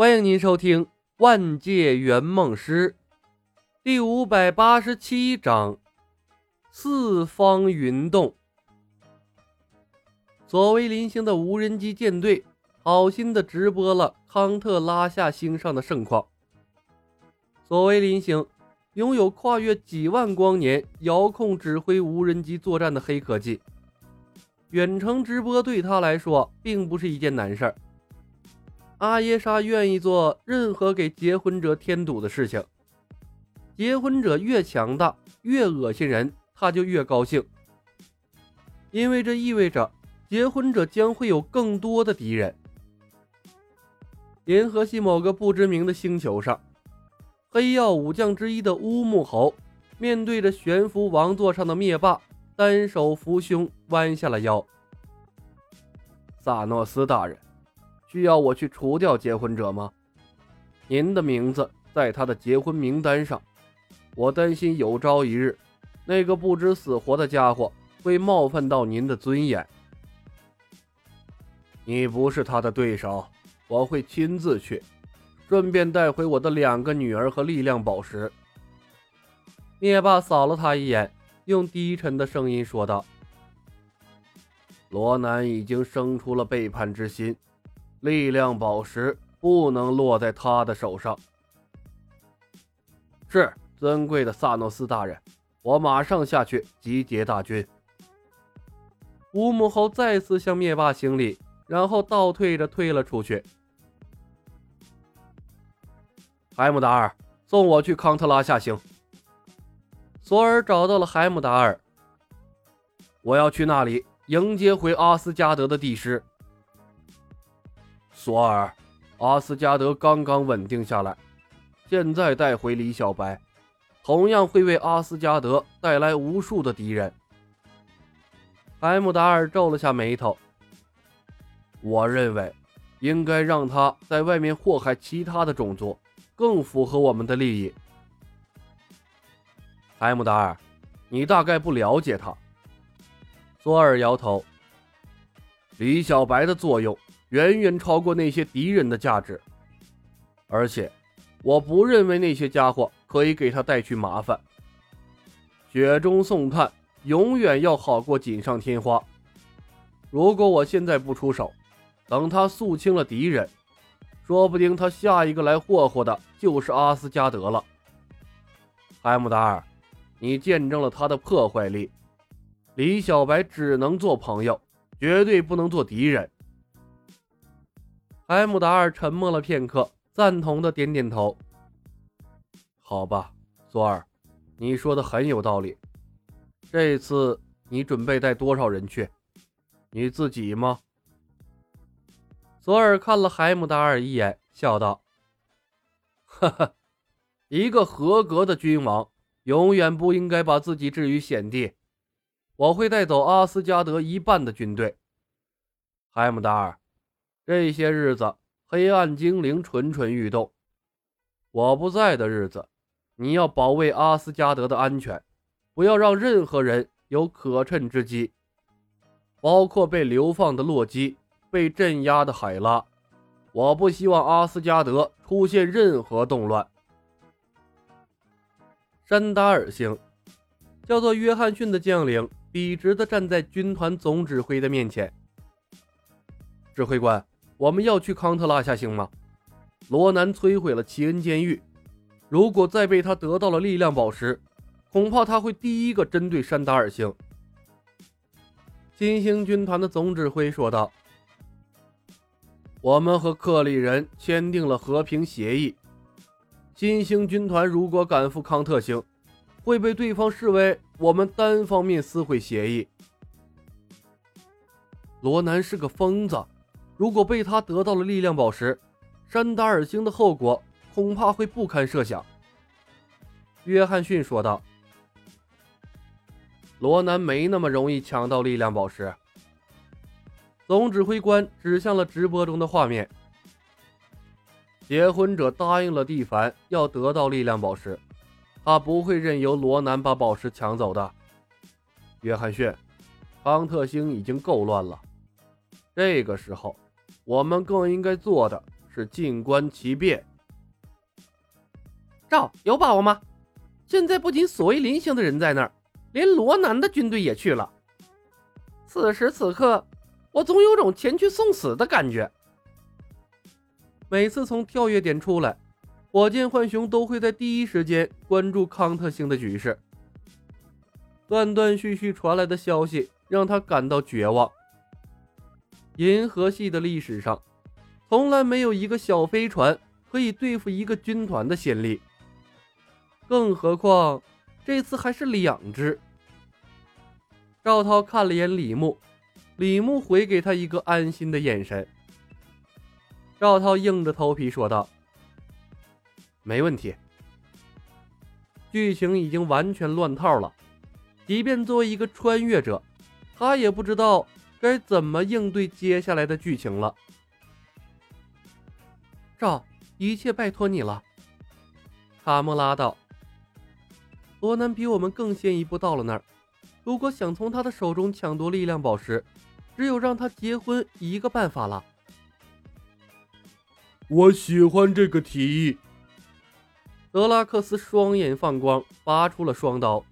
欢迎您收听《万界圆梦师》第五百八十七章《四方云动》。所谓临星的无人机舰队，好心的直播了康特拉夏星上的盛况。所谓林星，拥有跨越几万光年遥控指挥无人机作战的黑科技，远程直播对他来说并不是一件难事儿。阿耶莎愿意做任何给结婚者添堵的事情。结婚者越强大，越恶心人，他就越高兴，因为这意味着结婚者将会有更多的敌人。银河系某个不知名的星球上，黑曜武将之一的乌木猴面对着悬浮王座上的灭霸，单手扶胸，弯下了腰。萨诺斯大人。需要我去除掉结婚者吗？您的名字在他的结婚名单上，我担心有朝一日，那个不知死活的家伙会冒犯到您的尊严。你不是他的对手，我会亲自去，顺便带回我的两个女儿和力量宝石。灭霸扫了他一眼，用低沉的声音说道：“罗南已经生出了背叛之心。”力量宝石不能落在他的手上。是尊贵的萨诺斯大人，我马上下去集结大军。乌木猴再次向灭霸行礼，然后倒退着退了出去。海姆达尔，送我去康特拉下行。索尔找到了海姆达尔，我要去那里迎接回阿斯加德的帝师。索尔，阿斯加德刚刚稳定下来，现在带回李小白，同样会为阿斯加德带来无数的敌人。海姆达尔皱了下眉头。我认为，应该让他在外面祸害其他的种族，更符合我们的利益。海姆达尔，你大概不了解他。索尔摇头。李小白的作用。远远超过那些敌人的价值，而且我不认为那些家伙可以给他带去麻烦。雪中送炭永远要好过锦上添花。如果我现在不出手，等他肃清了敌人，说不定他下一个来霍霍的就是阿斯加德了。海姆达尔，你见证了他的破坏力。李小白只能做朋友，绝对不能做敌人。海姆达尔沉默了片刻，赞同的点点头。好吧，索尔，你说的很有道理。这次你准备带多少人去？你自己吗？索尔看了海姆达尔一眼，笑道：“哈哈，一个合格的君王永远不应该把自己置于险地。我会带走阿斯加德一半的军队。”海姆达尔。这些日子，黑暗精灵蠢蠢欲动。我不在的日子，你要保卫阿斯加德的安全，不要让任何人有可乘之机，包括被流放的洛基、被镇压的海拉。我不希望阿斯加德出现任何动乱。山达尔星，叫做约翰逊的将领笔直地站在军团总指挥的面前。指挥官。我们要去康特拉下行吗？罗南摧毁了奇恩监狱，如果再被他得到了力量宝石，恐怕他会第一个针对山达尔星。新星军团的总指挥说道：“我们和克里人签订了和平协议，新星军团如果赶赴康特星，会被对方视为我们单方面撕毁协议。”罗南是个疯子。如果被他得到了力量宝石，山达尔星的后果恐怕会不堪设想。”约翰逊说道。“罗南没那么容易抢到力量宝石。”总指挥官指向了直播中的画面。结婚者答应了蒂凡要得到力量宝石，他不会任由罗南把宝石抢走的。约翰逊，康特星已经够乱了，这个时候。我们更应该做的是静观其变。赵有把握吗？现在不仅所谓林星的人在那儿，连罗南的军队也去了。此时此刻，我总有种前去送死的感觉。每次从跳跃点出来，火箭浣熊都会在第一时间关注康特星的局势。断断续续传来的消息让他感到绝望。银河系的历史上，从来没有一个小飞船可以对付一个军团的先例。更何况，这次还是两只。赵涛看了眼李牧，李牧回给他一个安心的眼神。赵涛硬着头皮说道：“没问题。”剧情已经完全乱套了，即便作为一个穿越者，他也不知道该怎么应对接下来的剧情了。赵，一切拜托你了。”卡莫拉道。罗南比我们更先一步到了那儿。如果想从他的手中抢夺力量宝石，只有让他结婚一个办法了。我喜欢这个提议。德拉克斯双眼放光，拔出了双刀。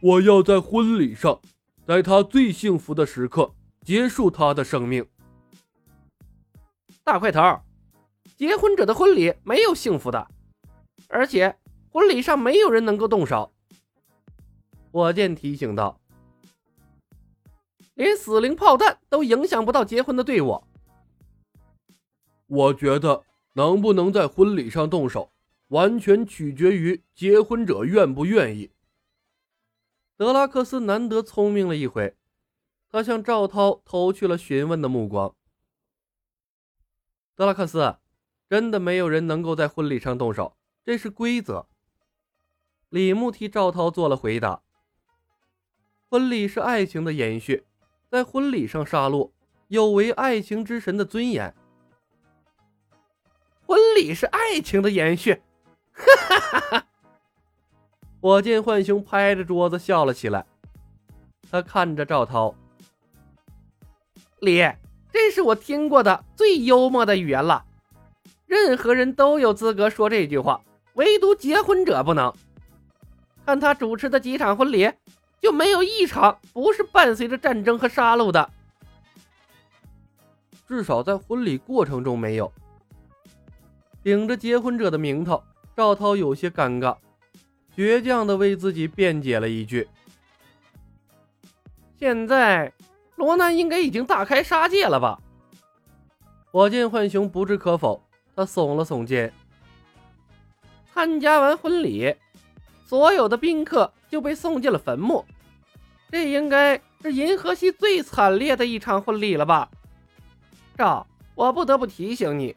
我要在婚礼上，在他最幸福的时刻结束他的生命。大块头，结婚者的婚礼没有幸福的，而且。婚礼上没有人能够动手，火箭提醒道：“连死灵炮弹都影响不到结婚的队伍。”我觉得能不能在婚礼上动手，完全取决于结婚者愿不愿意。德拉克斯难得聪明了一回，他向赵涛投去了询问的目光。德拉克斯，真的没有人能够在婚礼上动手，这是规则。李牧替赵涛做了回答：“婚礼是爱情的延续，在婚礼上杀戮有违爱情之神的尊严。婚礼是爱情的延续。”哈哈哈哈！火箭浣熊拍着桌子笑了起来。他看着赵涛：“李，这是我听过的最幽默的语言了。任何人都有资格说这句话，唯独结婚者不能。”看他主持的几场婚礼，就没有一场不是伴随着战争和杀戮的。至少在婚礼过程中没有。顶着结婚者的名头，赵涛有些尴尬，倔强的为自己辩解了一句：“现在罗南应该已经大开杀戒了吧？”火箭浣熊不置可否，他耸了耸肩。参加完婚礼。所有的宾客就被送进了坟墓，这应该是银河系最惨烈的一场婚礼了吧？赵，我不得不提醒你，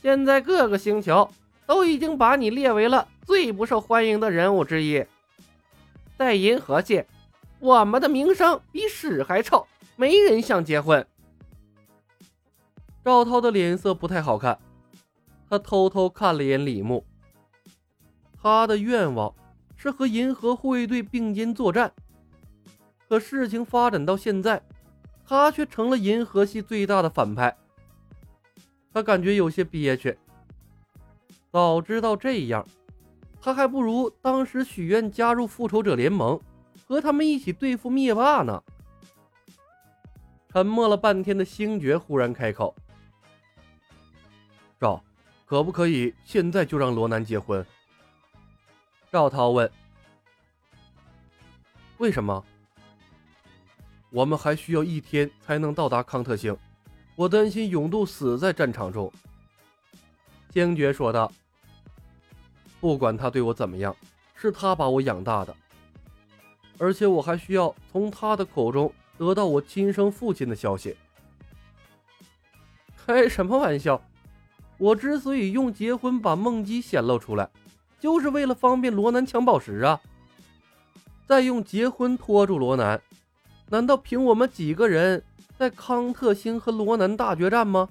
现在各个星球都已经把你列为了最不受欢迎的人物之一。在银河系，我们的名声比屎还臭，没人想结婚。赵涛的脸色不太好看，他偷偷看了眼李牧，他的愿望。是和银河护卫队并肩作战，可事情发展到现在，他却成了银河系最大的反派。他感觉有些憋屈。早知道这样，他还不如当时许愿加入复仇者联盟，和他们一起对付灭霸呢。沉默了半天的星爵忽然开口：“赵，可不可以现在就让罗南结婚？”赵涛问：“为什么？我们还需要一天才能到达康特星，我担心永渡死在战场中。”星爵说道：“不管他对我怎么样，是他把我养大的，而且我还需要从他的口中得到我亲生父亲的消息。”开什么玩笑！我之所以用结婚把梦姬显露出来。就是为了方便罗南抢宝石啊！再用结婚拖住罗南，难道凭我们几个人在康特星和罗南大决战吗？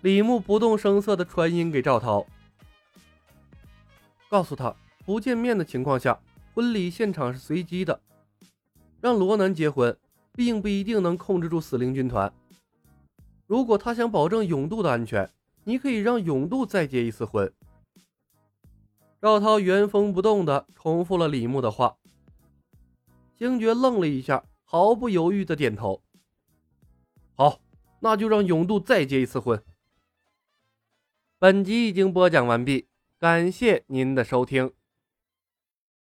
李牧不动声色地传音给赵涛，告诉他不见面的情况下，婚礼现场是随机的，让罗南结婚，并不一定能控制住死灵军团。如果他想保证永渡的安全，你可以让永渡再结一次婚。赵涛原封不动地重复了李牧的话。星爵愣了一下，毫不犹豫地点头：“好，那就让永渡再结一次婚。”本集已经播讲完毕，感谢您的收听。